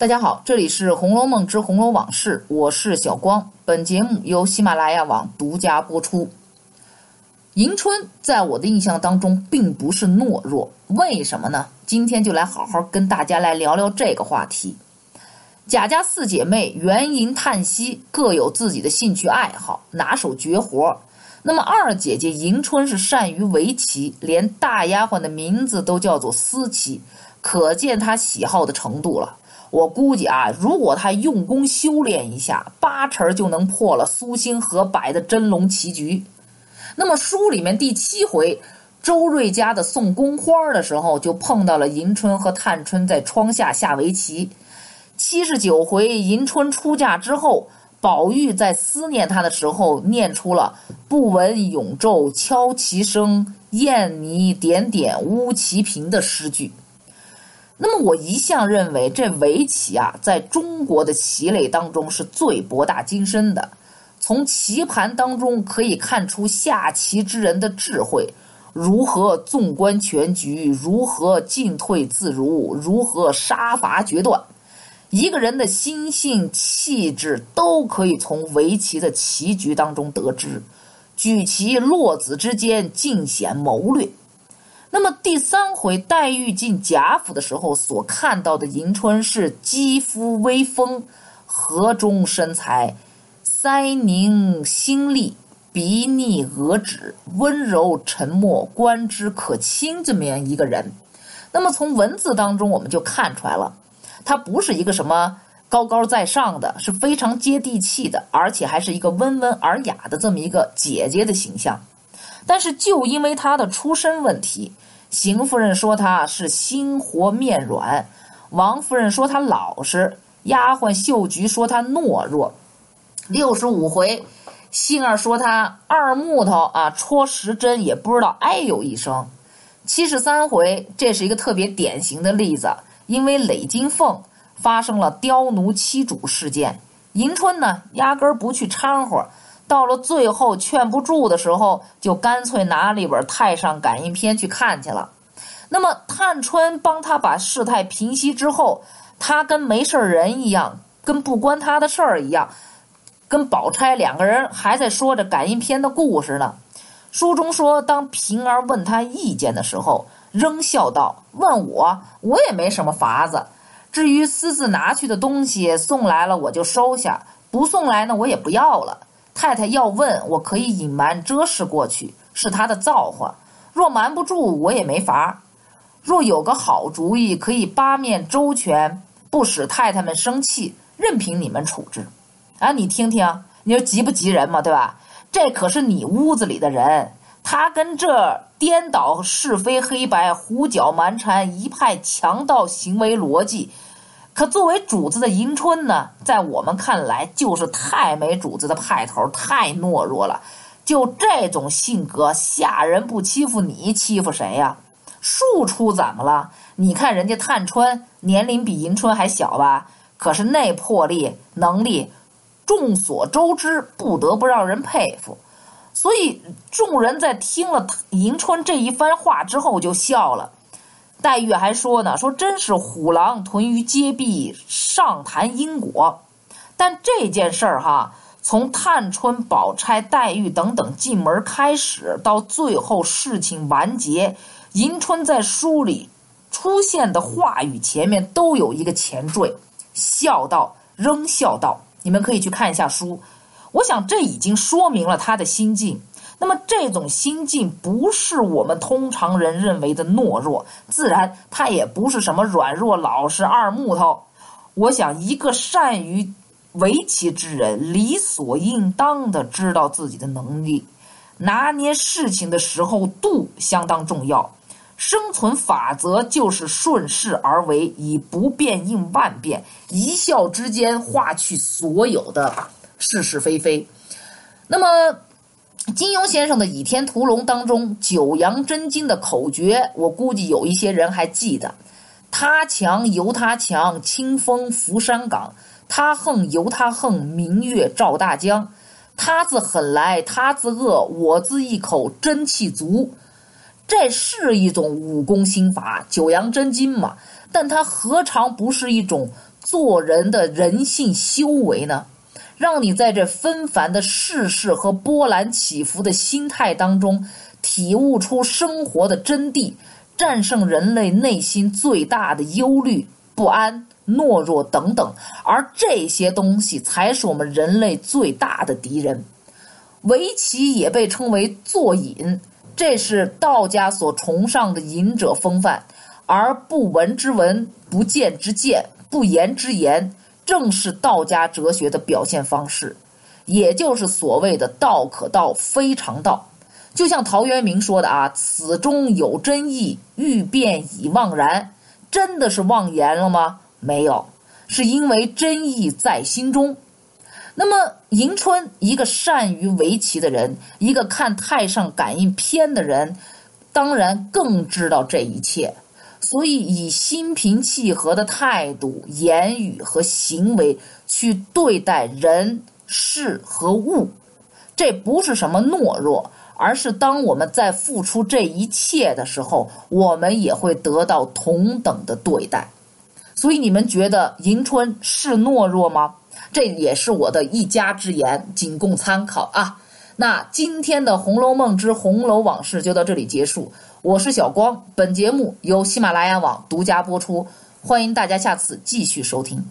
大家好，这里是《红楼梦之红楼往事》，我是小光。本节目由喜马拉雅网独家播出。迎春在我的印象当中并不是懦弱，为什么呢？今天就来好好跟大家来聊聊这个话题。贾家四姐妹元银、叹息，各有自己的兴趣爱好，拿手绝活。那么二姐姐迎春是善于围棋，连大丫鬟的名字都叫做思棋，可见她喜好的程度了。我估计啊，如果他用功修炼一下，八成就能破了苏星河摆的真龙棋局。那么书里面第七回，周瑞家的送宫花的时候，就碰到了迎春和探春在窗下下围棋。七十九回，迎春出嫁之后，宝玉在思念她的时候，念出了“不闻永昼敲棋声，燕泥点点乌棋频”的诗句。那么我一向认为，这围棋啊，在中国的棋类当中是最博大精深的。从棋盘当中可以看出下棋之人的智慧，如何纵观全局，如何进退自如，如何杀伐决断，一个人的心性气质都可以从围棋的棋局当中得知。举棋落子之间，尽显谋略。那么第三回，黛玉进贾府的时候，所看到的迎春是肌肤微丰，河中身材，腮凝心丽，鼻腻额脂，温柔沉默，观之可亲这么样一个人。那么从文字当中，我们就看出来了，她不是一个什么高高在上的，是非常接地气的，而且还是一个温文尔雅的这么一个姐姐的形象。但是就因为他的出身问题，邢夫人说他是心活面软，王夫人说他老实，丫鬟秀菊说他懦弱。六十五回，杏儿说他二木头啊，戳十针也不知道哎呦一声。七十三回，这是一个特别典型的例子，因为累金凤发生了刁奴欺主事件，迎春呢压根儿不去掺和。到了最后劝不住的时候，就干脆拿了一本《太上感应篇》去看去了。那么探春帮他把事态平息之后，他跟没事人一样，跟不关他的事儿一样，跟宝钗两个人还在说着感应篇的故事呢。书中说，当平儿问他意见的时候，仍笑道：“问我，我也没什么法子。至于私自拿去的东西，送来了我就收下，不送来呢，我也不要了。”太太要问，我可以隐瞒遮饰过去，是她的造化。若瞒不住，我也没法。若有个好主意，可以八面周全，不使太太们生气，任凭你们处置。啊，你听听，你说急不急人嘛？对吧？这可是你屋子里的人，他跟这颠倒是非黑白、胡搅蛮缠一派强盗行为逻辑。可作为主子的迎春呢，在我们看来就是太没主子的派头，太懦弱了。就这种性格，下人不欺负你，欺负谁呀？庶出怎么了？你看人家探春年龄比迎春还小吧？可是那魄力、能力，众所周知，不得不让人佩服。所以众人在听了迎春这一番话之后，就笑了。黛玉还说呢，说真是虎狼屯于街壁，上谈因果。但这件事儿哈，从探春、宝钗、黛玉等等进门开始，到最后事情完结，迎春在书里出现的话语前面都有一个前缀，笑道仍笑道。你们可以去看一下书，我想这已经说明了他的心境。那么这种心境不是我们通常人认为的懦弱，自然他也不是什么软弱老实二木头。我想，一个善于围棋之人，理所应当的知道自己的能力，拿捏事情的时候度相当重要。生存法则就是顺势而为，以不变应万变，一笑之间化去所有的是是非非。那么。金庸先生的《倚天屠龙》当中，九阳真经的口诀，我估计有一些人还记得：他强由他强，清风拂山岗；他横由他横，明月照大江；他自狠来，他自恶，我自一口真气足。这是一种武功心法，九阳真经嘛？但它何尝不是一种做人的人性修为呢？让你在这纷繁的世事和波澜起伏的心态当中，体悟出生活的真谛，战胜人类内心最大的忧虑、不安、懦弱等等。而这些东西才是我们人类最大的敌人。围棋也被称为坐隐，这是道家所崇尚的隐者风范，而不闻之闻，不见之见，不言之言。正是道家哲学的表现方式，也就是所谓的“道可道，非常道”。就像陶渊明说的啊：“此中有真意，欲辨已忘然。”真的是妄言了吗？没有，是因为真意在心中。那么，迎春一个善于围棋的人，一个看太上感应篇的人，当然更知道这一切。所以，以心平气和的态度、言语和行为去对待人事和物，这不是什么懦弱，而是当我们在付出这一切的时候，我们也会得到同等的对待。所以，你们觉得迎春是懦弱吗？这也是我的一家之言，仅供参考啊。那今天的《红楼梦之红楼往事》就到这里结束。我是小光，本节目由喜马拉雅网独家播出，欢迎大家下次继续收听。